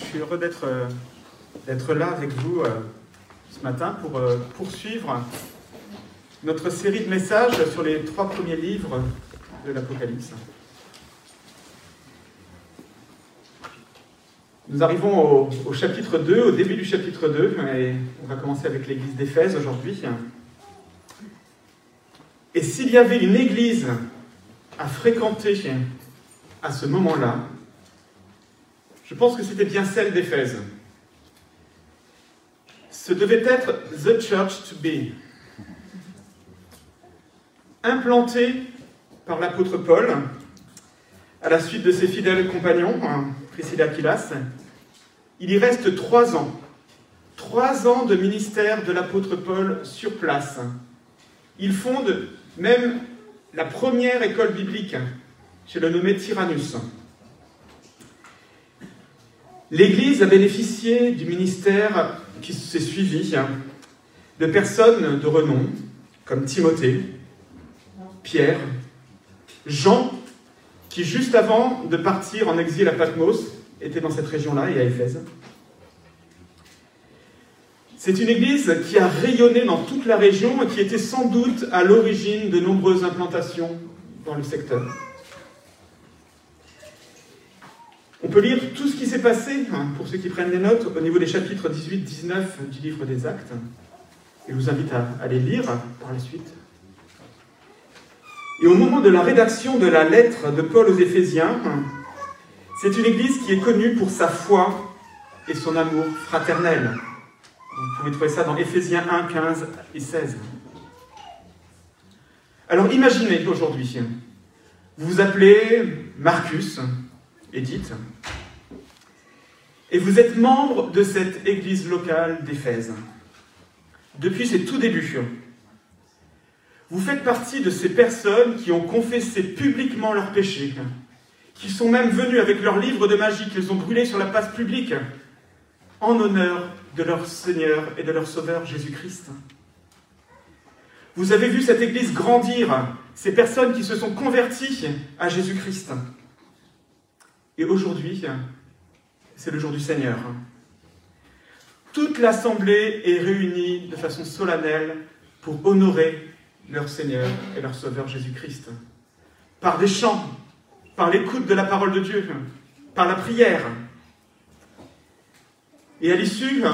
Je suis heureux d'être euh, là avec vous euh, ce matin pour euh, poursuivre notre série de messages sur les trois premiers livres de l'Apocalypse. Nous arrivons au, au chapitre 2, au début du chapitre 2, et on va commencer avec l'église d'Éphèse aujourd'hui. Et s'il y avait une église à fréquenter à ce moment-là, je pense que c'était bien celle d'Éphèse. Ce devait être The Church to Be. Implanté par l'apôtre Paul, à la suite de ses fidèles compagnons, hein, Priscilla Aquilas, il y reste trois ans. Trois ans de ministère de l'apôtre Paul sur place. Il fonde même la première école biblique chez le nommé Tyrannus. L'Église a bénéficié du ministère qui s'est suivi de personnes de renom comme Timothée, Pierre, Jean, qui juste avant de partir en exil à Patmos était dans cette région-là et à Éphèse. C'est une église qui a rayonné dans toute la région et qui était sans doute à l'origine de nombreuses implantations dans le secteur. On peut lire tout ce qui s'est passé, hein, pour ceux qui prennent des notes, au niveau des chapitres 18-19 du livre des Actes. Et je vous invite à, à les lire par la suite. Et au moment de la rédaction de la lettre de Paul aux Éphésiens, c'est une église qui est connue pour sa foi et son amour fraternel. Vous pouvez trouver ça dans Éphésiens 1, 15 et 16. Alors imaginez aujourd'hui, vous vous appelez Marcus, Edith, et vous êtes membre de cette église locale d'Éphèse. Depuis ses tout débuts, vous faites partie de ces personnes qui ont confessé publiquement leurs péchés, qui sont même venus avec leurs livres de magie qu'ils ont brûlés sur la place publique, en honneur de leur Seigneur et de leur Sauveur Jésus-Christ. Vous avez vu cette Église grandir, ces personnes qui se sont converties à Jésus-Christ. Et aujourd'hui, c'est le jour du Seigneur. Toute l'Assemblée est réunie de façon solennelle pour honorer leur Seigneur et leur Sauveur Jésus-Christ. Par des chants, par l'écoute de la parole de Dieu, par la prière. Et à l'issue,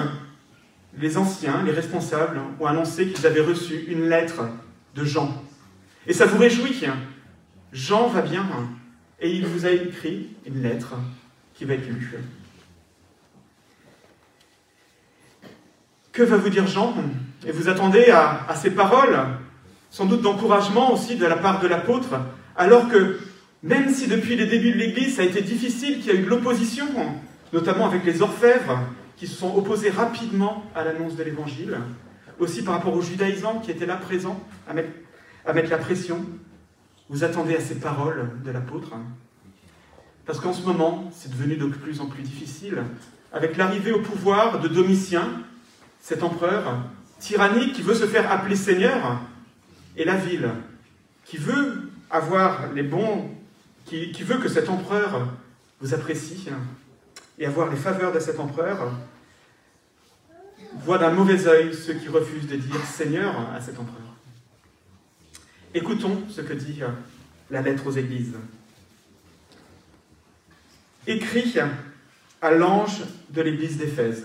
les anciens, les responsables, ont annoncé qu'ils avaient reçu une lettre de Jean. Et ça vous réjouit. Jean va bien et il vous a écrit une lettre qui va être lue. Que va vous dire Jean Et vous attendez à, ces paroles, sans doute d'encouragement aussi de la part de l'apôtre, alors que même si depuis les débuts de l'Église ça a été difficile, qu'il y a eu de l'opposition, notamment avec les orfèvres, qui se sont opposés rapidement à l'annonce de l'Évangile, aussi par rapport aux judaïsants qui étaient là présents à mettre la pression. Vous attendez à ces paroles de l'apôtre Parce qu'en ce moment, c'est devenu de plus en plus difficile. Avec l'arrivée au pouvoir de Domitien, cet empereur tyrannique qui veut se faire appeler Seigneur, et la ville qui veut avoir les bons, qui, veut que cet empereur vous apprécie, et avoir les faveurs de cet empereur, voient d'un mauvais œil ceux qui refusent de dire Seigneur à cet empereur. Écoutons ce que dit la lettre aux églises. Écrit à l'ange de l'église d'Éphèse.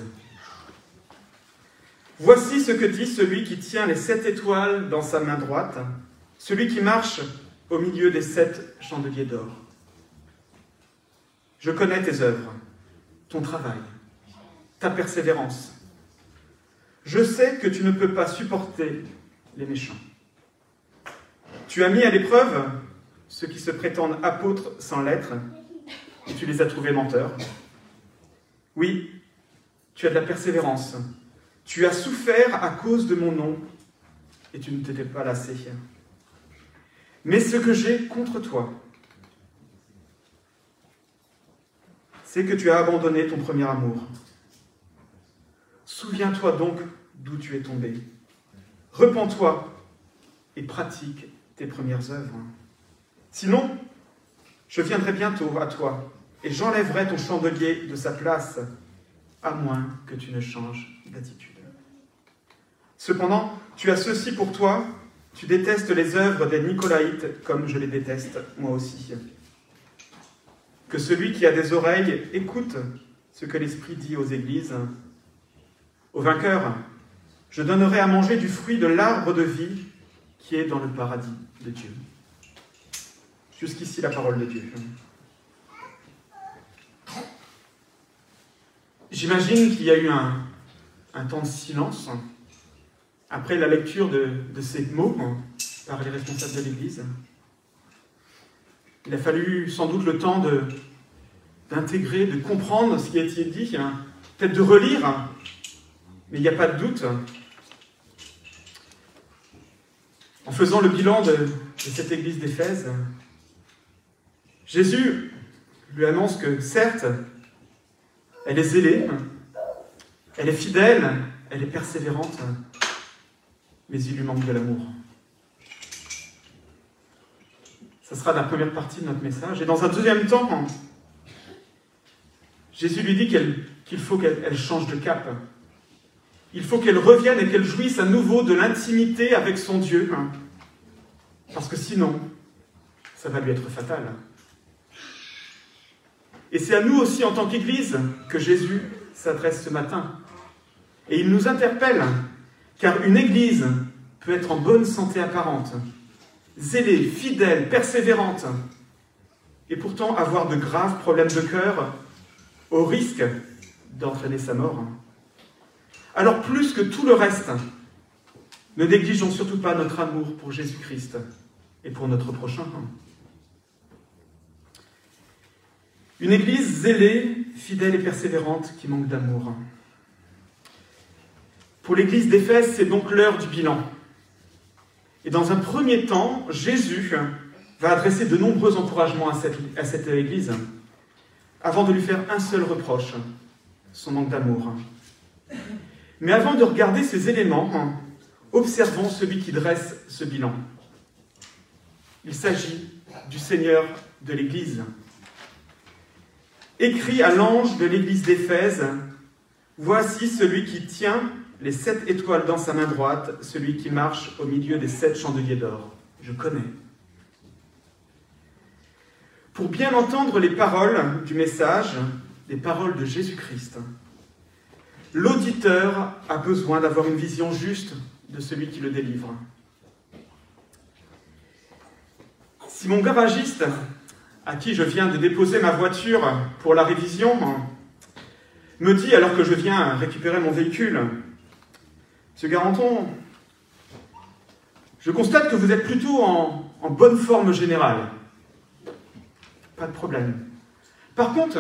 Voici ce que dit celui qui tient les sept étoiles dans sa main droite, celui qui marche au milieu des sept chandeliers d'or. Je connais tes œuvres ton travail, ta persévérance. Je sais que tu ne peux pas supporter les méchants. Tu as mis à l'épreuve ceux qui se prétendent apôtres sans lettres, et tu les as trouvés menteurs. Oui, tu as de la persévérance. Tu as souffert à cause de mon nom, et tu ne t'étais pas lassé. Mais ce que j'ai contre toi, c'est que tu as abandonné ton premier amour. Souviens-toi donc d'où tu es tombé. Repends-toi et pratique tes premières œuvres. Sinon, je viendrai bientôt à toi et j'enlèverai ton chandelier de sa place à moins que tu ne changes d'attitude. Cependant, tu as ceci pour toi, tu détestes les œuvres des Nicolaïtes comme je les déteste moi aussi. Que celui qui a des oreilles écoute ce que l'Esprit dit aux églises. Au vainqueur, je donnerai à manger du fruit de l'arbre de vie qui est dans le paradis de Dieu. Jusqu'ici la parole de Dieu. J'imagine qu'il y a eu un, temps de silence après la lecture de, ces mots par les responsables de l'Église. Il a fallu sans doute le temps d'intégrer, de, comprendre ce qui a été dit, hein. peut-être de relire, mais il n'y a pas de doute. En faisant le bilan de, cette Église d'Éphèse, Jésus lui annonce que certes, elle est zélée, elle est fidèle, elle est persévérante, mais il lui manque de l'amour. Ce sera la première partie de notre message. Et dans un deuxième temps, Jésus lui dit qu'il faut qu'elle change de cap. Il faut qu'elle revienne et qu'elle jouisse à nouveau de l'intimité avec son Dieu. Parce que sinon, ça va lui être fatal. Et c'est à nous aussi, en tant qu'Église, que Jésus s'adresse ce matin. Et il nous interpelle, car une Église peut être en bonne santé apparente, zélée, fidèle, persévérante, et pourtant avoir de graves problèmes de cœur au risque d'entraîner sa mort. Alors plus que tout le reste, ne négligeons surtout pas notre amour pour Jésus-Christ et pour notre prochain. Une église zélée, fidèle et persévérante qui manque d'amour. Pour l'église d'Éphèse, c'est donc l'heure du bilan. Et dans un premier temps, Jésus va adresser de nombreux encouragements à cette, église, avant de lui faire un seul reproche, son manque d'amour. Mais avant de regarder ces éléments, observons celui qui dresse ce bilan. Il s'agit du Seigneur de l'Église, écrit à l'ange de l'église d'Éphèse, Voici celui qui tient les sept étoiles dans sa main droite, celui qui marche au milieu des sept chandeliers d'or. Je connais. Pour bien entendre les paroles du message, les paroles de Jésus-Christ, l'auditeur a besoin d'avoir une vision juste de celui qui le délivre. Si mon garagiste à qui je viens de déposer ma voiture pour la révision me dit, alors que je viens récupérer mon véhicule, Monsieur Garanton, je constate que vous êtes plutôt en bonne forme générale. Pas de problème. Par contre,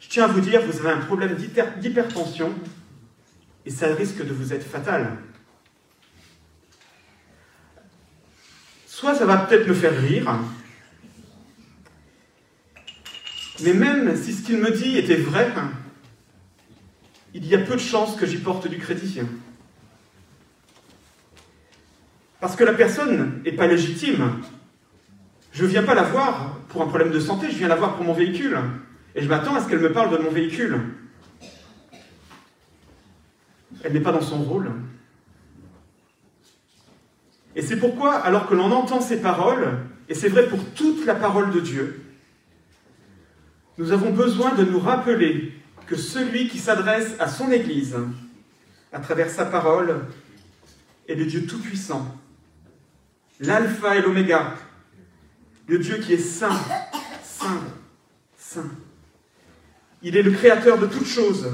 je tiens à vous dire, vous avez un problème d'hypertension et ça risque de vous être fatal. Soit ça va peut-être me faire rire, mais même si ce qu'il me dit était vrai, il y a peu de chances que j'y porte du crédit. Parce que la personne n'est pas légitime. Je ne viens pas la voir pour un problème de santé, je viens la voir pour mon véhicule. Et je m'attends à ce qu'elle me parle de mon véhicule. Elle n'est pas dans son rôle. Et c'est pourquoi, alors que l'on entend ces paroles, et c'est vrai pour toute la parole de Dieu, nous avons besoin de nous rappeler que celui qui s'adresse à son Église, à travers sa parole, est le Dieu Tout-Puissant, l'alpha et l'oméga, le Dieu qui est saint, saint, saint. Il est le créateur de toutes choses,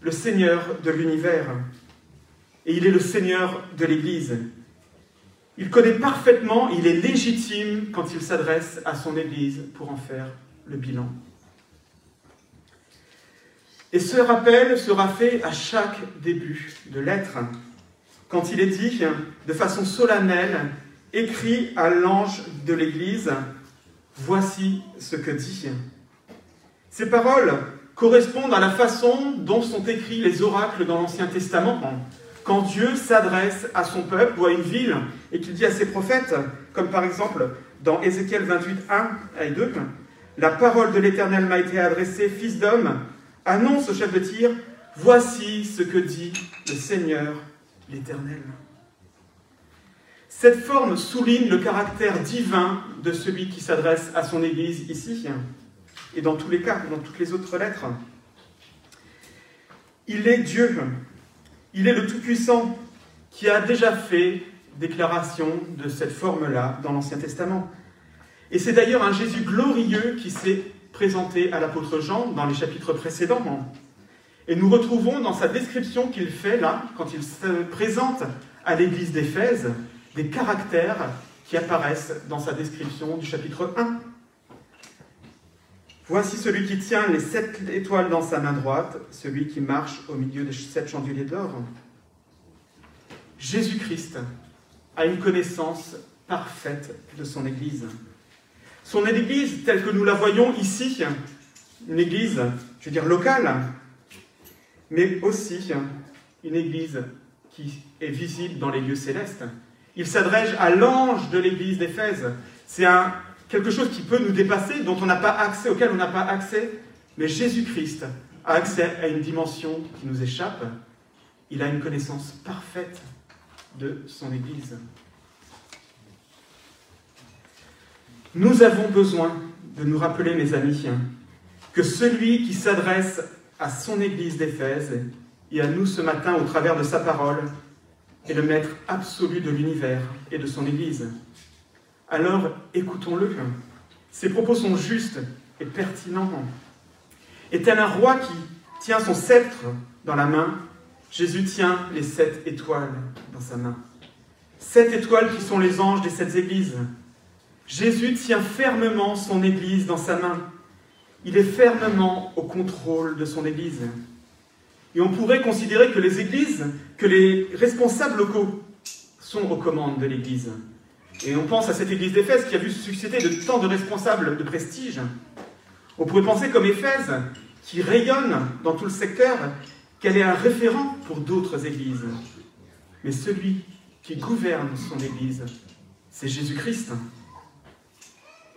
le Seigneur de l'univers, et il est le Seigneur de l'Église. Il connaît parfaitement, il est légitime quand il s'adresse à son Église pour en faire le bilan. Et ce rappel sera fait à chaque début de lettre, quand il est dit de façon solennelle, écrit à l'ange de l'Église, voici ce que dit. Ces paroles correspondent à la façon dont sont écrits les oracles dans l'Ancien Testament. Quand Dieu s'adresse à son peuple ou à une ville et qu'il dit à ses prophètes, comme par exemple dans Ézéchiel 28, 1 et 2, La parole de l'Éternel m'a été adressée, fils d'homme, annonce au chef de tir, voici ce que dit le Seigneur l'Éternel. Cette forme souligne le caractère divin de celui qui s'adresse à son Église ici, et dans tous les cas, dans toutes les autres lettres. Il est Dieu, il est le Tout-Puissant qui a déjà fait déclaration de cette forme-là dans l'Ancien Testament. Et c'est d'ailleurs un Jésus glorieux qui s'est présenté à l'apôtre Jean dans les chapitres précédents. Et nous retrouvons dans sa description qu'il fait là, quand il se présente à l'église d'Éphèse, des caractères qui apparaissent dans sa description du chapitre 1. Voici celui qui tient les sept étoiles dans sa main droite, celui qui marche au milieu des sept chandeliers d'or. Jésus-Christ a une connaissance parfaite de son Église. Son Église, telle que nous la voyons ici, une Église, je veux dire, locale, mais aussi une Église qui est visible dans les lieux célestes. Il s'adresse à l'ange de l'Église d'Éphèse. C'est quelque chose qui peut nous dépasser, dont on n'a pas accès, auquel on n'a pas accès, mais Jésus-Christ a accès à une dimension qui nous échappe. Il a une connaissance parfaite de son Église. Nous avons besoin de nous rappeler, mes amis, que celui qui s'adresse à son Église d'Éphèse et à nous ce matin au travers de sa parole est le maître absolu de l'univers et de son Église. Alors écoutons-le. Ses propos sont justes et pertinents. Et tel un roi qui tient son sceptre dans la main, Jésus tient les sept étoiles dans sa main. Sept étoiles qui sont les anges des sept églises. Jésus tient fermement son Église dans sa main. Il est fermement au contrôle de son Église. Et on pourrait considérer que les églises, que les responsables locaux sont aux commandes de l'Église. Et on pense à cette Église d'Éphèse qui a vu succéder de tant de responsables de prestige. On pourrait penser comme Éphèse, qui rayonne dans tout le secteur, qu'elle est un référent pour d'autres églises. Mais celui qui gouverne son Église, c'est Jésus-Christ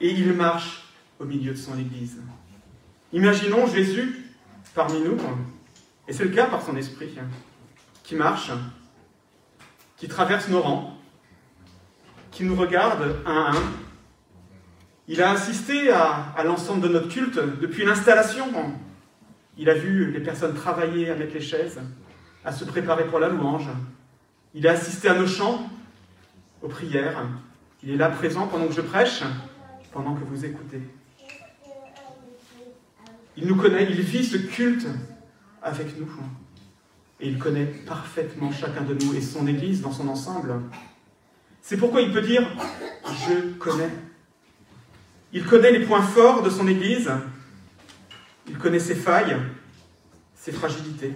et il marche au milieu de son Église. Imaginons Jésus parmi nous, et c'est le cas par son esprit, qui marche, qui traverse nos rangs, qui nous regarde un à un. Il a assisté à, à l'ensemble de notre culte depuis l'installation. Il a vu les personnes travailler avec les chaises, à se préparer pour la louange. Il a assisté à nos chants, aux prières. Il est là présent pendant que je prêche pendant que vous écoutez. Il nous connaît, il vit ce culte avec nous. Et il connaît parfaitement chacun de nous et son Église dans son ensemble. C'est pourquoi il peut dire ⁇ Je connais ⁇ Il connaît les points forts de son Église, il connaît ses failles, ses fragilités.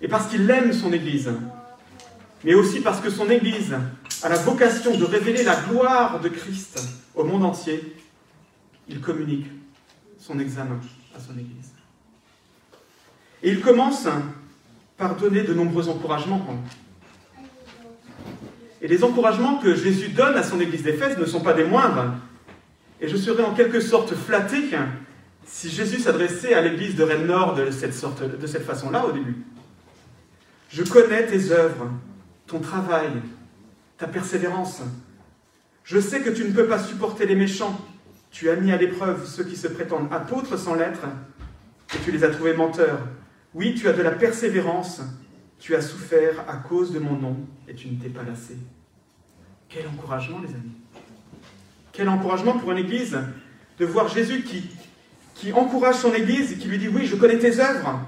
Et parce qu'il aime son Église, mais aussi parce que son Église a la vocation de révéler la gloire de Christ au monde entier, il communique son examen à son Église. Et il commence par donner de nombreux encouragements. Et les encouragements que Jésus donne à son Église d'Éphèse ne sont pas des moindres. Et je serais en quelque sorte flatté si Jésus s'adressait à l'Église de Rennes Nord de cette, sorte, de cette façon-là au début. Je connais tes œuvres, ton travail, ta persévérance. Je sais que tu ne peux pas supporter les méchants. Tu as mis à l'épreuve ceux qui se prétendent apôtres sans l'être, et tu les as trouvés menteurs. Oui, tu as de la persévérance, tu as souffert à cause de mon nom, et tu ne t'es pas lassé. Quel encouragement, les amis. Quel encouragement pour une Église de voir Jésus qui, encourage son Église et qui lui dit, oui, je connais tes œuvres,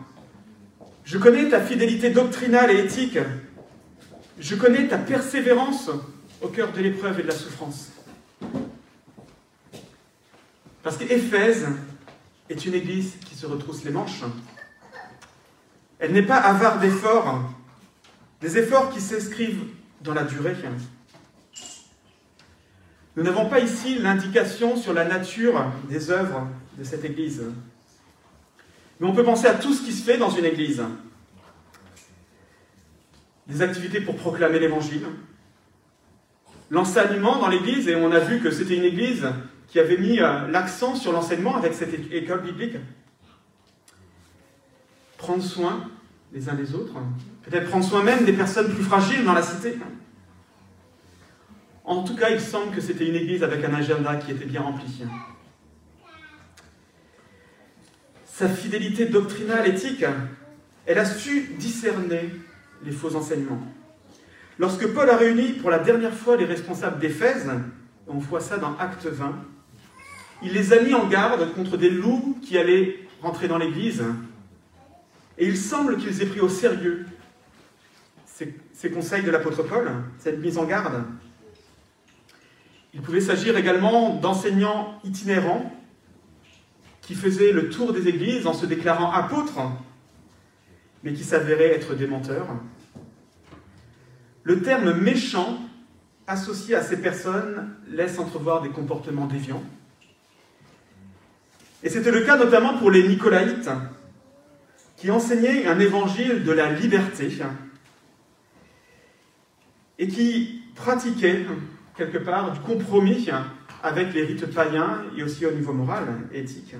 je connais ta fidélité doctrinale et éthique, je connais ta persévérance au cœur de l'épreuve et de la souffrance. Parce qu'Éphèse est une église qui se retrousse les manches. Elle n'est pas avare d'efforts, des efforts qui s'inscrivent dans la durée. Nous n'avons pas ici l'indication sur la nature des œuvres de cette église. Mais on peut penser à tout ce qui se fait dans une église des activités pour proclamer l'évangile, l'enseignement dans l'église, et on a vu que c'était une église qui avait mis euh, l'accent sur l'enseignement avec cette école biblique. Prendre soin les uns des autres, peut-être prendre soin même des personnes plus fragiles dans la cité. En tout cas, il semble que c'était une église avec un agenda qui était bien rempli. Sa fidélité doctrinale, éthique, elle a su discerner les faux enseignements. Lorsque Paul a réuni pour la dernière fois les responsables d'Éphèse, on voit ça dans Acte 20, il les a mis en garde contre des loups qui allaient rentrer dans l'église. Et il semble qu'ils aient pris au sérieux ces, conseils de l'apôtre Paul, cette mise en garde. Il pouvait s'agir également d'enseignants itinérants qui faisaient le tour des églises en se déclarant apôtres, mais qui s'avéraient être des menteurs. Le terme méchant associé à ces personnes laisse entrevoir des comportements déviants. Et c'était le cas notamment pour les Nicolaïtes, qui enseignaient un évangile de la liberté et qui pratiquaient quelque part du compromis avec les rites païens et aussi au niveau moral et éthique.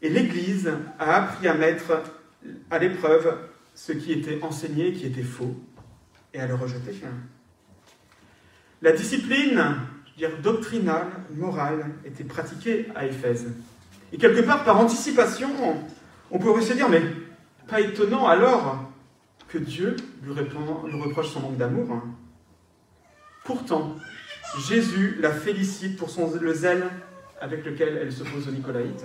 Et l'Église a appris à mettre à l'épreuve ce qui était enseigné, qui était faux, et à le rejeter. La discipline dire, doctrinale, morale, était pratiquée à Éphèse. Et quelque part, par anticipation, on pourrait se dire, mais pas étonnant alors que Dieu lui, reproche son manque d'amour. Pourtant, Jésus la félicite pour son, le zèle avec lequel elle s'oppose aux Nicolaïtes.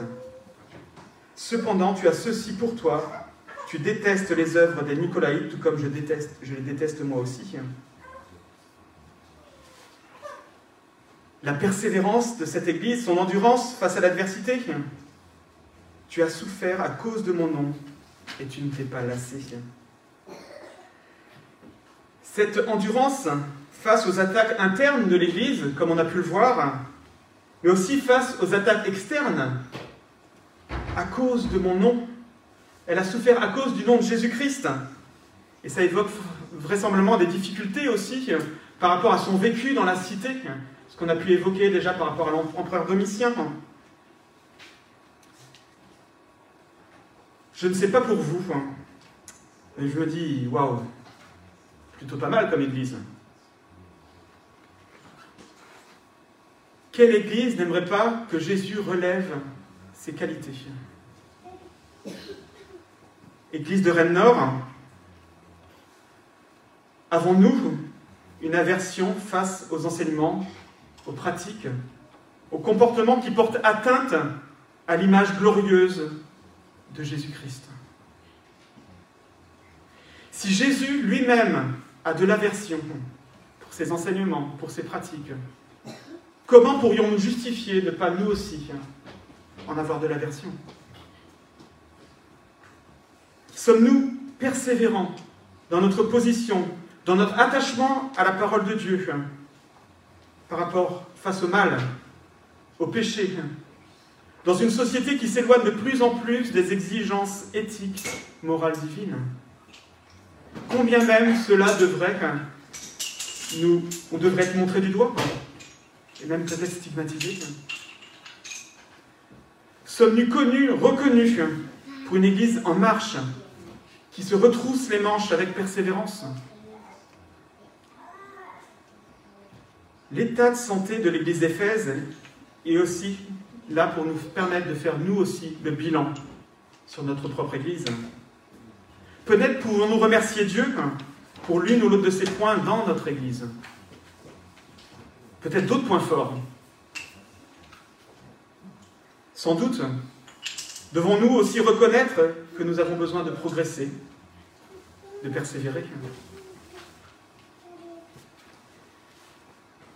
Cependant, tu as ceci pour toi, tu détestes les œuvres des Nicolaïtes, tout comme je les déteste moi aussi. La persévérance de cette Église, son endurance face à l'adversité. Tu as souffert à cause de mon nom et tu ne t'es pas lassé. Cette endurance face aux attaques internes de l'Église, comme on a pu le voir, mais aussi face aux attaques externes, à cause de mon nom. Elle a souffert à cause du nom de Jésus-Christ. Et ça évoque vraisemblablement des difficultés aussi par rapport à son vécu dans la cité, ce qu'on a pu évoquer déjà par rapport à l'empereur Domitien. Je ne sais pas pour vous, mais je me dis, waouh, plutôt pas mal comme église. Quelle église n'aimerait pas que Jésus relève ses qualités? Église de Rennes-Nord, avons-nous une aversion face aux enseignements, aux pratiques, aux comportements qui portent atteinte à l'image glorieuse de Jésus-Christ. Si Jésus lui-même a de l'aversion pour ses enseignements, pour ses pratiques, Comment pourrions-nous justifier ne pas nous aussi en avoir de l'aversion? Sommes-nous persévérants dans notre position, dans notre attachement à la parole de Dieu par rapport face au mal, au péché, dans une société qui s'éloigne de plus en plus des exigences éthiques, morales divines Combien même cela devrait nous, on devrait être montré du doigt et même peut-être stigmatisés. Sommes-nous connus, reconnus pour une Église en marche, qui se retrousse les manches avec persévérance L'état de santé de l'Église d'Éphèse est aussi là pour nous permettre de faire nous aussi le bilan sur notre propre Église. Peut-être pouvons-nous remercier Dieu pour l'une ou l'autre de ces points dans notre Église peut-être d'autres points forts. Sans doute, devons-nous aussi reconnaître que nous avons besoin de progresser, de persévérer.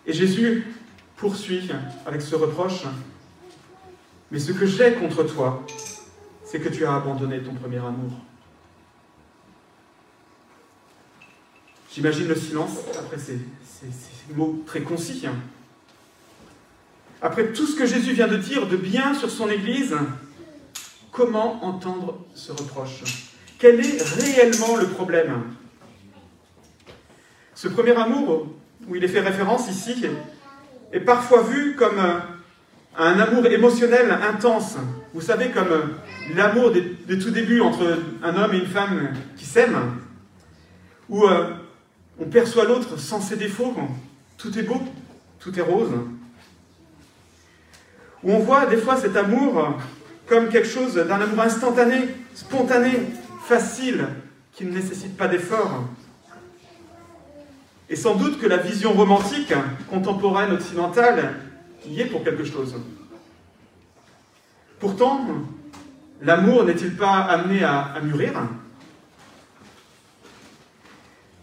Et Jésus poursuit avec ce reproche, mais ce que j'ai contre toi, c'est que tu as abandonné ton premier amour. J'imagine le silence après ces, mots très concis. Hein. Après tout ce que Jésus vient de dire de bien sur son Église, comment entendre ce reproche? Quel est réellement le problème? Ce premier amour, où il est fait référence ici, est parfois vu comme à un amour émotionnel intense. Vous savez, comme l'amour de tout début entre un homme et une femme qui s'aiment, où euh, on perçoit l'autre sans ses défauts, tout est beau, tout est rose. Où on voit des fois cet amour comme quelque chose d'un amour instantané, spontané, facile, qui ne nécessite pas d'effort. Et sans doute que la vision romantique, contemporaine, occidentale, pour quelque chose. Pourtant, l'amour n'est-il pas amené à, mûrir?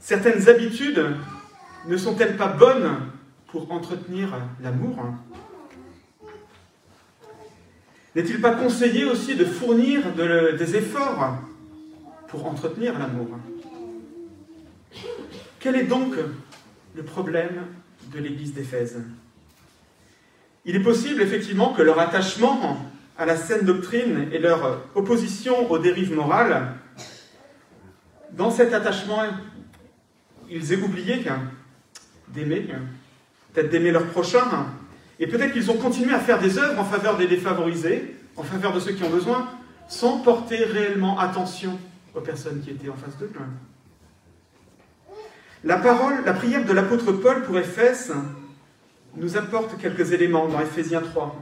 Certaines habitudes ne sont-elles pas bonnes pour entretenir l'amour? N'est-il pas conseillé aussi de fournir de, des efforts pour entretenir l'amour? Quel est donc le problème de l'Église d'Éphèse? Il est possible effectivement que leur attachement à la saine doctrine et leur opposition aux dérives morales, dans cet attachement, ils aient oublié d'aimer, peut-être d'aimer leur prochain, et peut-être qu'ils ont continué à faire des œuvres en faveur des défavorisés, en faveur de ceux qui ont besoin, sans porter réellement attention aux personnes qui étaient en face d'eux. La parole, la prière de l'apôtre Paul pour Éphèse nous apporte quelques éléments dans Éphésiens 3.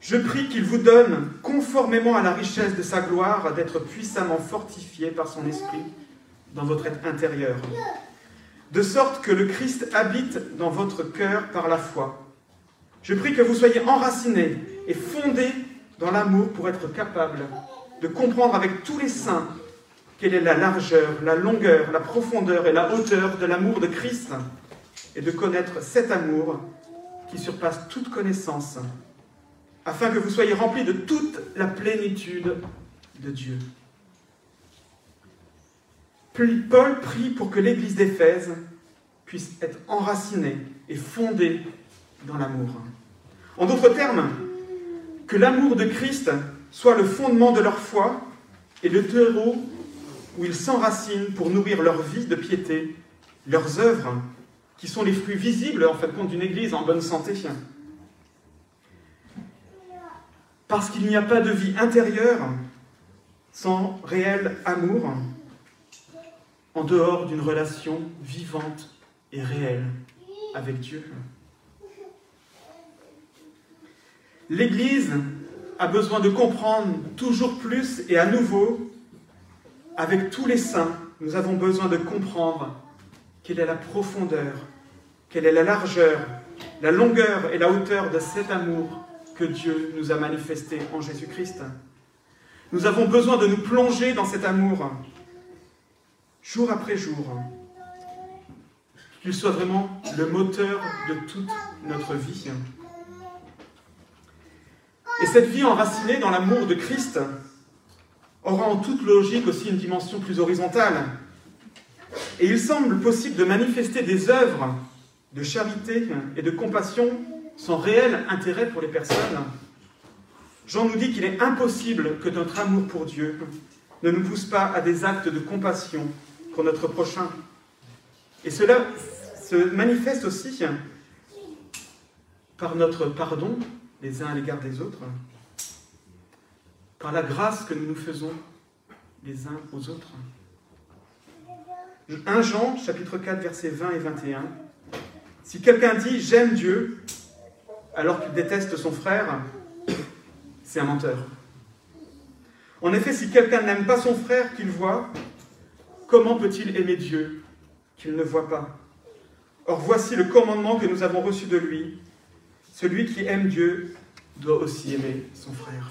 Je prie qu'il vous donne, conformément à la richesse de sa gloire, d'être puissamment fortifié par son esprit dans votre être intérieur, de sorte que le Christ habite dans votre cœur par la foi. Je prie que vous soyez enracinés et fondés dans l'amour pour être capables de comprendre avec tous les saints quelle est la largeur, la longueur, la profondeur et la hauteur de l'amour de Christ, et de connaître cet amour qui surpasse toute connaissance afin que vous soyez remplis de toute la plénitude de Dieu. Paul prie pour que l'Église d'Éphèse puisse être enracinée et fondée dans l'amour. En d'autres termes, que l'amour de Christ soit le fondement de leur foi et le terreau où ils s'enracinent pour nourrir leur vie de piété, leurs œuvres, qui sont les fruits visibles en fait compte d'une Église en bonne santé. Parce qu'il n'y a pas de vie intérieure sans réel amour, en dehors d'une relation vivante et réelle avec Dieu. L'Église a besoin de comprendre toujours plus et à nouveau, avec tous les saints, nous avons besoin de comprendre quelle est la profondeur, quelle est la largeur, la longueur et la hauteur de cet amour que Dieu nous a manifesté en Jésus-Christ? Nous avons besoin de nous plonger dans cet amour, jour après jour, qu'il soit vraiment le moteur de toute notre vie. Et cette vie enracinée dans l'amour de Christ aura en toute logique aussi une dimension plus horizontale. Et il semble possible de manifester des œuvres de charité et de compassion sans réel intérêt pour les personnes. Jean nous dit qu'il est impossible que notre amour pour Dieu ne nous pousse pas à des actes de compassion pour notre prochain. Et cela se manifeste aussi par notre pardon les uns à l'égard des autres, par la grâce que nous nous faisons les uns aux autres. 1 Jean, chapitre 4, versets 20 et 21. Si quelqu'un dit j'aime Dieu alors qu'il déteste son frère, c'est un menteur. En effet, si quelqu'un n'aime pas son frère qu'il voit, comment peut-il aimer Dieu qu'il ne voit pas? Or voici le commandement que nous avons reçu de lui. Celui qui aime Dieu doit aussi aimer son frère.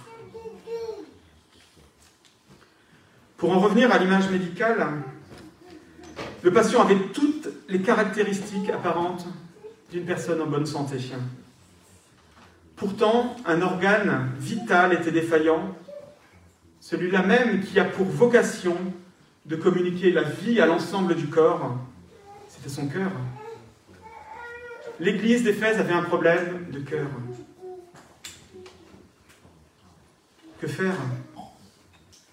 Pour en revenir à l'image médicale, le patient avait toutes les caractéristiques apparentes d'une personne en bonne santé. Pourtant, un organe vital était défaillant, celui-là même qui a pour vocation de communiquer la vie à l'ensemble du corps, c'était son cœur. L'église d'Éphèse avait un problème de cœur. Que faire?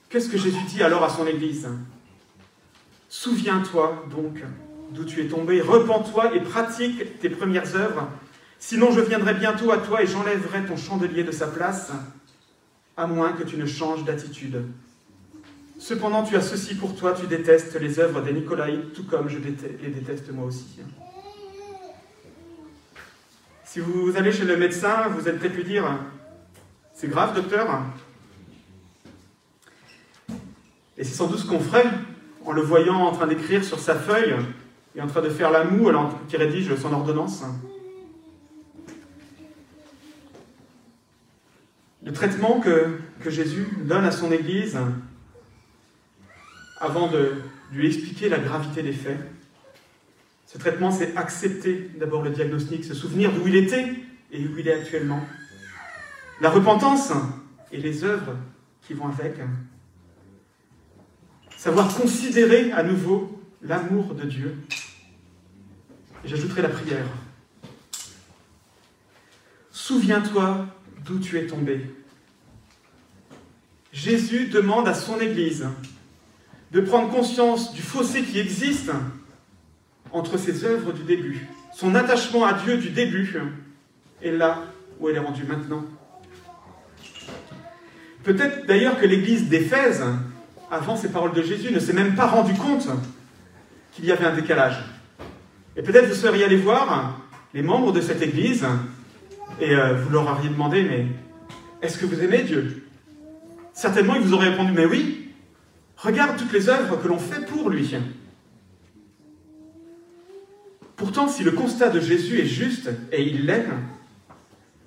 Qu'est-ce que Jésus dit alors à son Église? Souviens-toi donc d'où tu es tombé, repens-toi et pratique tes premières œuvres, Sinon je viendrai bientôt à toi et j'enlèverai ton chandelier de sa place, à moins que tu ne changes d'attitude. Cependant, tu as ceci pour toi, tu détestes les œuvres des Nicolaïtes, tout comme je les déteste moi aussi. Si vous allez chez le médecin, vous allez peut-être dire C'est grave, docteur Et c'est sans doute ce qu'on ferait en le voyant en train d'écrire sur sa feuille et en train de faire la moue alors qu'il rédige son ordonnance. Le traitement que, que Jésus donne à son Église avant de lui expliquer la gravité des faits. Ce traitement, c'est accepter d'abord le diagnostic, se souvenir d'où il était et où il est actuellement. La repentance et les œuvres qui vont avec. Savoir considérer à nouveau l'amour de Dieu. J'ajouterai la prière. Souviens-toi d'où tu es tombé. Jésus demande à son Église de prendre conscience du fossé qui existe entre ses œuvres du début, son attachement à Dieu du début, et là où elle est rendue maintenant. Peut-être d'ailleurs que l'église d'Éphèse, avant ces paroles de Jésus, ne s'est même pas rendu compte qu'il y avait un décalage. Et peut-être vous seriez allé voir les membres de cette église et euh, vous leur auriez demandé, mais est-ce que vous aimez Dieu? Certainement, ils vous auraient répondu, mais oui, Regarde toutes les œuvres que l'on fait pour lui. Pourtant, si le constat de Jésus est juste, et il l'est,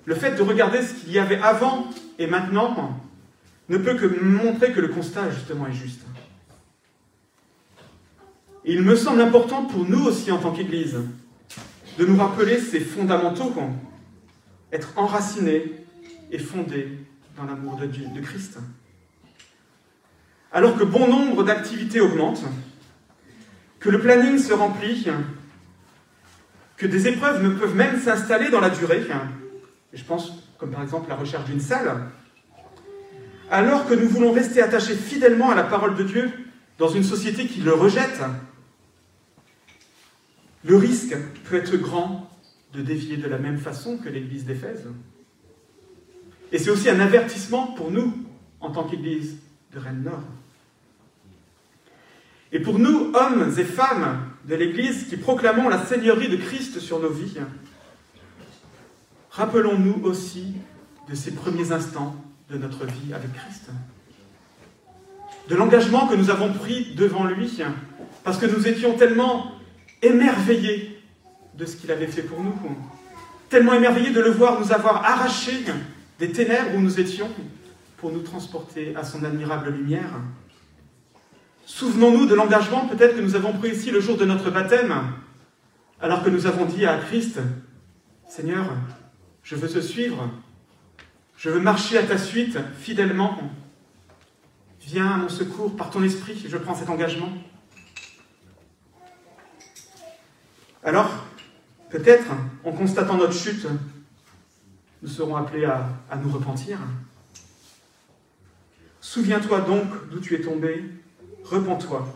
le fait de regarder ce qu'il y avait avant et maintenant ne peut que montrer que le constat, justement, est juste. il me semble important pour nous aussi, en tant qu'Église, de nous rappeler ces fondamentaux, être enracinés et fondés dans l'amour de Dieu, de Christ alors que bon nombre d'activités augmentent, que le planning se remplit, que des épreuves ne peuvent même s'installer dans la durée, je pense comme par exemple la recherche d'une salle, alors que nous voulons rester attachés fidèlement à la parole de Dieu dans une société qui le rejette, le risque peut être grand de dévier de la même façon que l'Église d'Éphèse. Et c'est aussi un avertissement pour nous en tant qu'Église de Rennes-Nord. Et pour nous, hommes et femmes de l'Église qui proclamons la Seigneurie de Christ sur nos vies, rappelons-nous aussi de ces premiers instants de notre vie avec Christ. De l'engagement que nous avons pris devant lui, parce que nous étions tellement émerveillés de ce qu'il avait fait pour nous, tellement émerveillés de le voir nous avoir arrachés des ténèbres où nous étions pour nous transporter à son admirable lumière. Souvenons-nous de l'engagement peut-être que nous avons pris ici le jour de notre baptême, alors que nous avons dit à Christ, Seigneur, je veux te suivre, je veux marcher à ta suite fidèlement. Viens à mon secours par ton esprit, je prends cet engagement. Alors, peut-être, en constatant notre chute, nous serons appelés à, nous repentir. Souviens-toi donc d'où tu es tombé repens-toi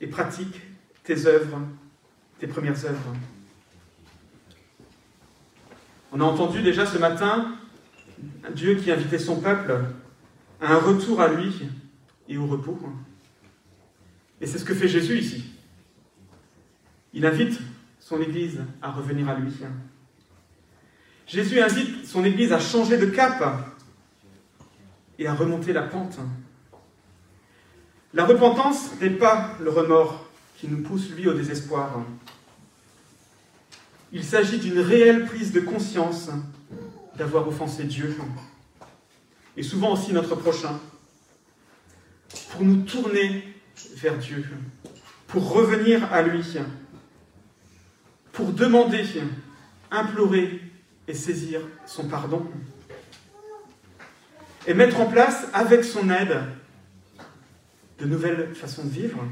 et pratique tes œuvres, tes premières œuvres. On a entendu déjà ce matin Dieu qui invitait son peuple à un retour à lui et au repos. Et c'est ce que fait Jésus ici. Il invite son Église à revenir à lui. Jésus invite son Église à changer de cap et à remonter la pente. La repentance n'est pas le remords qui nous pousse, lui, au désespoir. Il s'agit d'une réelle prise de conscience d'avoir offensé Dieu, et souvent aussi notre prochain, pour nous tourner vers Dieu, pour revenir à lui, pour demander, implorer et saisir son pardon, et mettre en place avec son aide de nouvelles façons de vivre.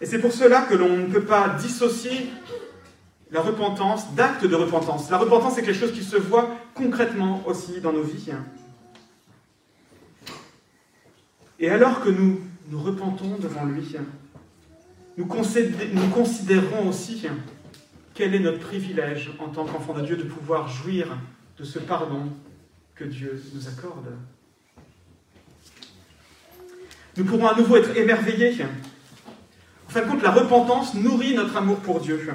Et c'est pour cela que l'on ne peut pas dissocier la repentance d'actes de repentance. La repentance est quelque chose qui se voit concrètement aussi dans nos vies. Et alors que nous nous repentons devant lui, nous, nous considérons aussi quel est notre privilège en tant qu'enfant de Dieu de pouvoir jouir de ce pardon que Dieu nous accorde. Nous pourrons à nouveau être émerveillés. En fin de compte, la repentance nourrit notre amour pour Dieu.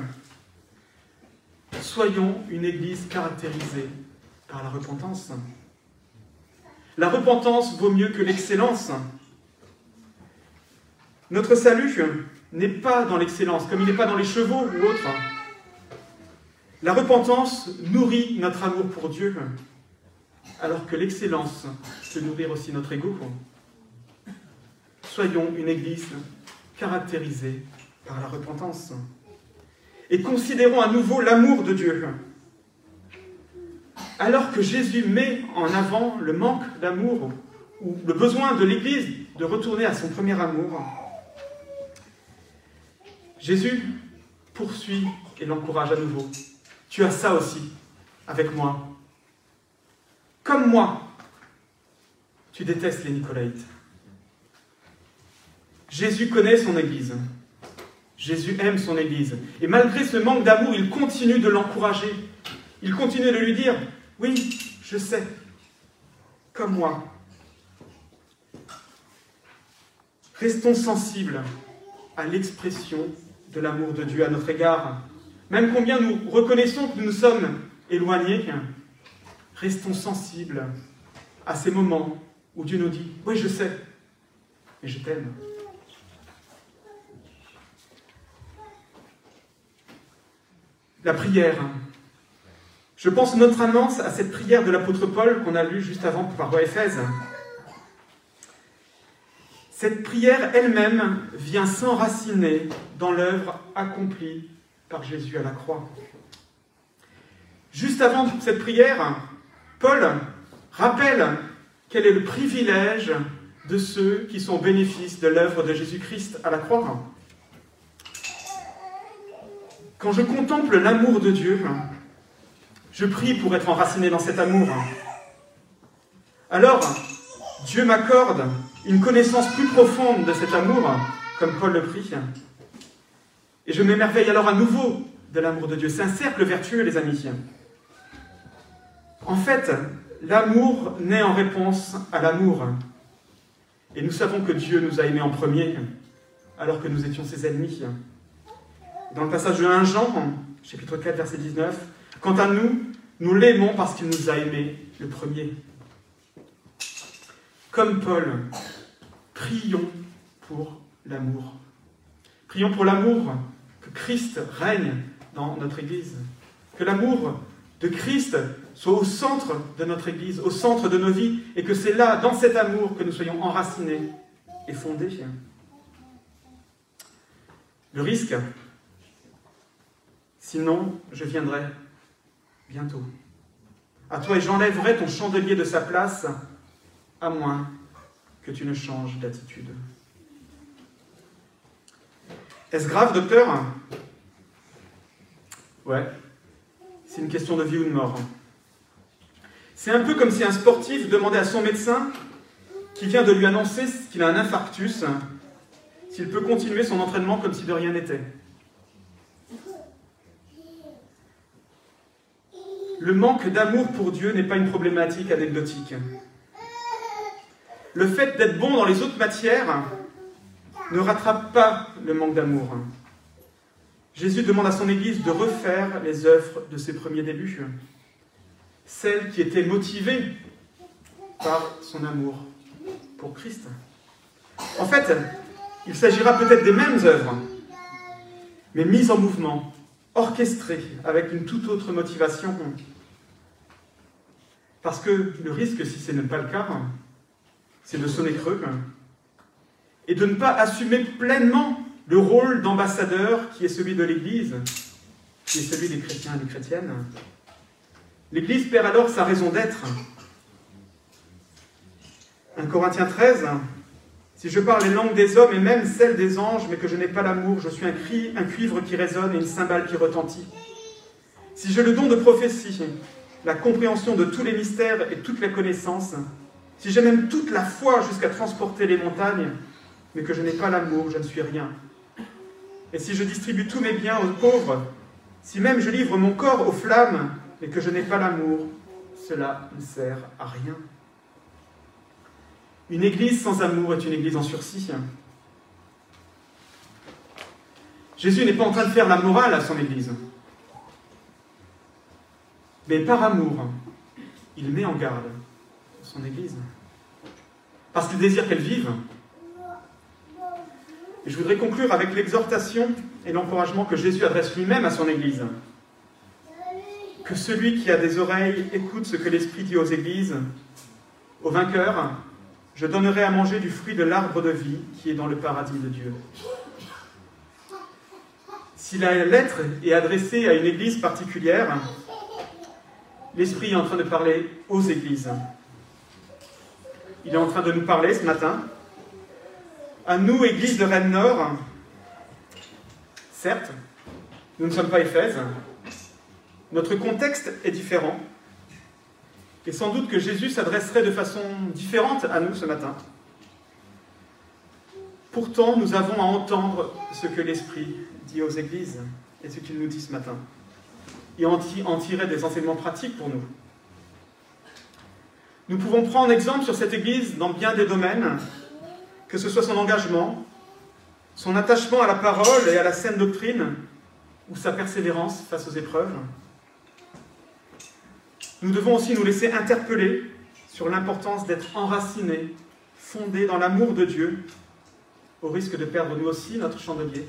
Soyons une Église caractérisée par la repentance. La repentance vaut mieux que l'excellence. Notre salut n'est pas dans l'excellence, comme il n'est pas dans les chevaux ou autre. La repentance nourrit notre amour pour Dieu, alors que l'excellence peut nourrir aussi notre ego. Soyons une Église caractérisée par la repentance. Et considérons à nouveau l'amour de Dieu. Alors que Jésus met en avant le manque d'amour ou le besoin de l'Église de retourner à son premier amour, Jésus poursuit et l'encourage à nouveau. Tu as ça aussi avec moi. Comme moi, tu détestes les Nicolaïtes. Jésus connaît son Église. Jésus aime son Église. Et malgré ce manque d'amour, il continue de l'encourager. Il continue de lui dire, oui, je sais, comme moi. Restons sensibles à l'expression de l'amour de Dieu à notre égard. Même combien nous reconnaissons que nous sommes éloignés, restons sensibles à ces moments où Dieu nous dit, oui, je sais, mais je t'aime. La prière. Je pense notamment à cette prière de l'apôtre Paul qu'on a lue juste avant par Éphèse. Cette prière elle-même vient s'enraciner dans l'œuvre accomplie par Jésus à la croix. Juste avant cette prière, Paul rappelle quel est le privilège de ceux qui sont au bénéfice de l'œuvre de Jésus-Christ à la croix. Quand je contemple l'amour de Dieu, je prie pour être enraciné dans cet amour. Alors, Dieu m'accorde une connaissance plus profonde de cet amour, comme Paul le prie. Et je m'émerveille alors à nouveau de l'amour de Dieu. C'est un cercle vertueux, les amis. En fait, l'amour naît en réponse à l'amour. Et nous savons que Dieu nous a aimés en premier, alors que nous étions ses ennemis. Dans le passage de 1 Jean, chapitre 4, verset 19, Quant à nous, nous l'aimons parce qu'il nous a aimés le premier. Comme Paul, prions pour l'amour. Prions pour l'amour, que Christ règne dans notre Église. Que l'amour de Christ soit au centre de notre Église, au centre de nos vies, et que c'est là, dans cet amour, que nous soyons enracinés et fondés. Le risque, sinon je viendrai bientôt. À toi, et j'enlèverai ton chandelier de sa place, à moins que tu ne changes d'attitude. Est-ce grave, docteur? Ouais, c'est une question de vie ou de mort. C'est un peu comme si un sportif demandait à son médecin, qui vient de lui annoncer qu'il a un infarctus, s'il peut continuer son entraînement comme si de rien n'était. Le manque d'amour pour Dieu n'est pas une problématique anecdotique. Le fait d'être bon dans les autres matières ne rattrape pas le manque d'amour. Jésus demande à son Église de refaire les œuvres de ses premiers débuts, celles qui étaient motivées par son amour pour Christ. En fait, il s'agira peut-être des mêmes œuvres, mais mises en mouvement orchestré avec une toute autre motivation. Parce que le risque, si ce n'est pas le cas, c'est de sonner creux et de ne pas assumer pleinement le rôle d'ambassadeur qui est celui de l'Église, qui est celui des chrétiens et des chrétiennes. L'Église perd alors sa raison d'être. 1 Corinthiens 13, si je parle les langues des hommes et même celles des anges, mais que je n'ai pas l'amour, je suis un, cri, un cuivre qui résonne et une cymbale qui retentit. Si j'ai le don de prophétie, la compréhension de tous les mystères et toute la connaissance, si j'ai même toute la foi jusqu'à transporter les montagnes, mais que je n'ai pas l'amour, je ne suis rien. Et si je distribue tous mes biens aux pauvres, Si même je livre mon corps aux flammes, et que je n'ai pas l'amour, cela ne sert à rien. Une église sans amour est une église en sursis. Jésus n'est pas en train de faire la morale à son église. Mais par amour, il met en garde son église. Parce qu'il désire qu'elle vive. Et je voudrais conclure avec l'exhortation et l'encouragement que Jésus adresse lui-même à son église. Que celui qui a des oreilles écoute ce que l'Esprit dit aux églises. Au vainqueur, je donnerai à manger du fruit de l'arbre de vie qui est dans le paradis de Dieu. Si la lettre est adressée à une église particulière, l'Esprit est en train de parler aux églises. Il est en train de nous parler ce matin. À nous, Église de Rennes-Nord, certes, nous ne sommes pas Éphèse, notre contexte est différent, et sans doute que Jésus s'adresserait de façon différente à nous ce matin. Pourtant, nous avons à entendre ce que l'Esprit dit aux églises et ce qu'il nous dit ce matin, et en tirer des enseignements pratiques pour nous. Nous pouvons prendre exemple sur cette Église dans bien des domaines, que ce soit son engagement, son attachement à la parole et à la saine doctrine, ou sa persévérance face aux épreuves. Nous devons aussi nous laisser interpeller sur l'importance d'être enracinés, fondés dans l'amour de Dieu, au risque de perdre nous aussi notre chandelier.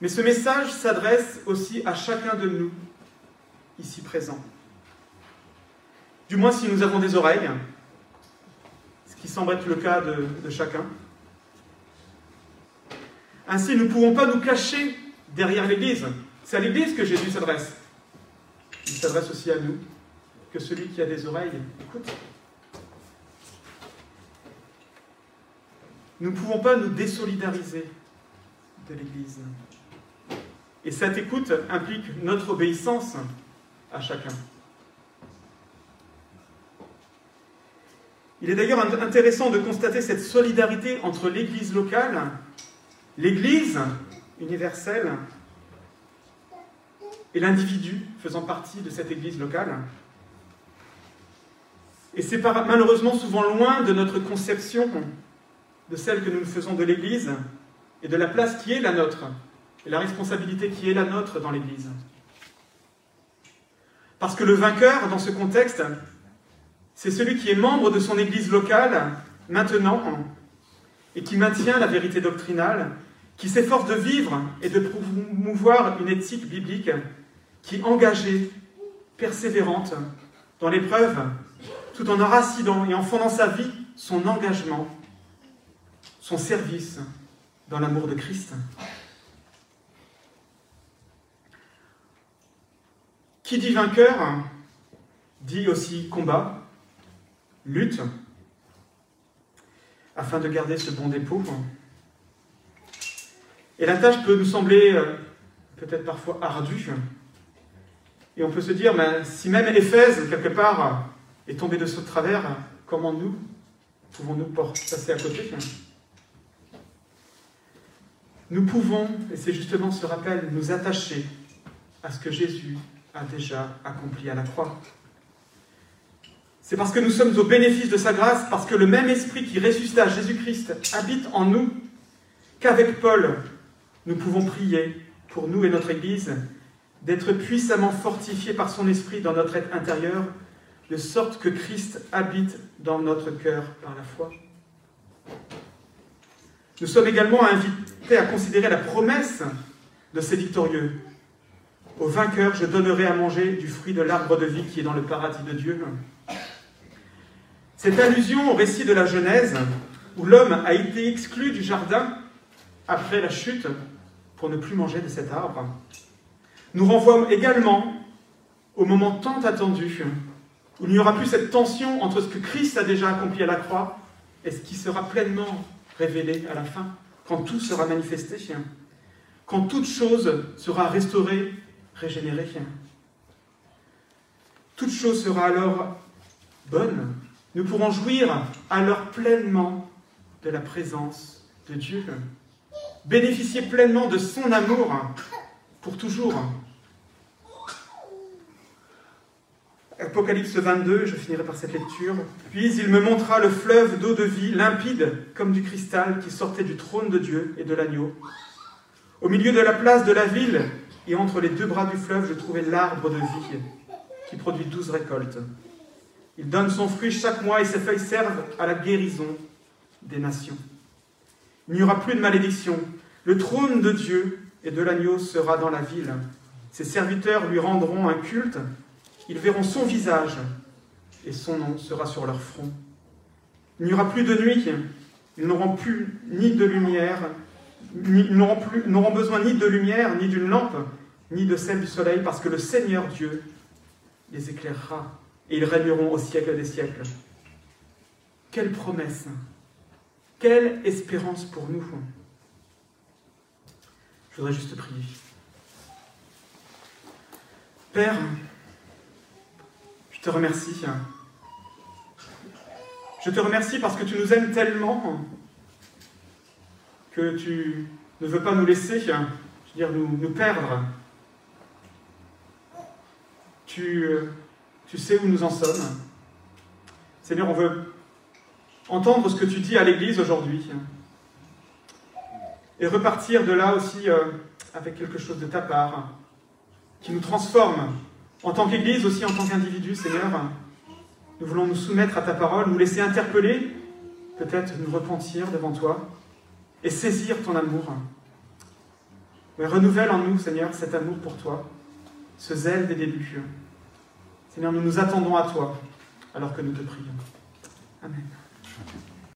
Mais ce message s'adresse aussi à chacun de nous, ici présents. Du moins si nous avons des oreilles, ce qui semble être le cas de, de chacun. Ainsi, nous ne pouvons pas nous cacher derrière l'Église. C'est à l'Église que Jésus s'adresse. Il s'adresse aussi à nous, que celui qui a des oreilles écoute. Nous ne pouvons pas nous désolidariser de l'Église. Et cette écoute implique notre obéissance à chacun. Il est d'ailleurs intéressant de constater cette solidarité entre l'Église locale, l'Église universelle et l'individu faisant partie de cette Église locale. Et c'est malheureusement souvent loin de notre conception de celle que nous faisons de l'Église et de la place qui est la nôtre et la responsabilité qui est la nôtre dans l'Église. Parce que le vainqueur, dans ce contexte, c'est celui qui est membre de son Église locale, maintenant, et qui maintient la vérité doctrinale, qui s'efforce de vivre et de promouvoir une éthique biblique qui est engagée, persévérante dans l'épreuve, tout en enracinant et en fondant sa vie, son engagement, son service dans l'amour de Christ. Qui dit vainqueur dit aussi combat, lutte, afin de garder ce bon dépôt. Et la tâche peut nous sembler euh, peut-être parfois ardue. Et on peut se dire, mais si même Éphèse, quelque part, est tombé de ce travers, comment nous pouvons-nous passer à côté? Nous pouvons, et c'est justement ce rappel, nous attacher à ce que Jésus a déjà accompli à la croix. C'est parce que nous sommes au bénéfice de sa grâce, parce que le même esprit qui ressuscita Jésus-Christ habite en nous, qu'avec Paul, nous pouvons prier pour nous et notre Église d'être puissamment fortifiés par son esprit dans notre être intérieur, de sorte que Christ habite dans notre cœur par la foi. Nous sommes également invités à considérer la promesse de ces victorieux. Au vainqueur, je donnerai à manger du fruit de l'arbre de vie qui est dans le paradis de Dieu. Cette allusion au récit de la Genèse, où l'homme a été exclu du jardin après la chute pour ne plus manger de cet arbre, nous renvoie également au moment tant attendu, où il n'y aura plus cette tension entre ce que Christ a déjà accompli à la croix et ce qui sera pleinement révélé à la fin, quand tout sera manifesté, quand toute chose sera restaurée, régénérée. Toute chose sera alors bonne, nous pourrons jouir alors pleinement de la présence de Dieu. bénéficier pleinement de son amour pour toujours. Apocalypse 22, je finirai par cette lecture. Puis il me montra le fleuve d'eau de vie, limpide comme du cristal, qui sortait du trône de Dieu et de l'agneau. Au milieu de la place de la ville et entre les deux bras du fleuve, je trouvais l'arbre de vie, qui produit douze récoltes. Il donne son fruit chaque mois et ses feuilles servent à la guérison des nations. Il n'y aura plus de malédiction. Le trône de Dieu et de l'agneau sera dans la ville. Ses serviteurs lui rendront un culte ils verront son visage et son nom sera sur leur front. Il n'y aura plus de nuit, ils n'auront plus ni de lumière, n'auront besoin ni de lumière, ni d'une lampe, ni de celle du soleil, parce que le Seigneur Dieu les éclairera et ils régneront au siècle des siècles. Quelle promesse, quelle espérance pour nous. Je voudrais juste prier. Père, je te remercie. Je te remercie parce que tu nous aimes tellement que tu ne veux pas nous laisser, je veux dire, nous perdre. Tu, tu sais où nous en sommes. Seigneur, on veut entendre ce que tu dis à l'Église aujourd'hui et repartir de là aussi euh, avec quelque chose de ta part qui nous transforme en tant qu'Église, aussi en tant qu'individu, Seigneur, nous voulons nous soumettre à ta parole, nous laisser interpeller, peut-être nous repentir devant toi et saisir ton amour. Mais renouvelle en nous, Seigneur, cet amour pour toi, ce zèle des débuts. Seigneur, nous nous attendons à toi alors que nous te prions. Amen.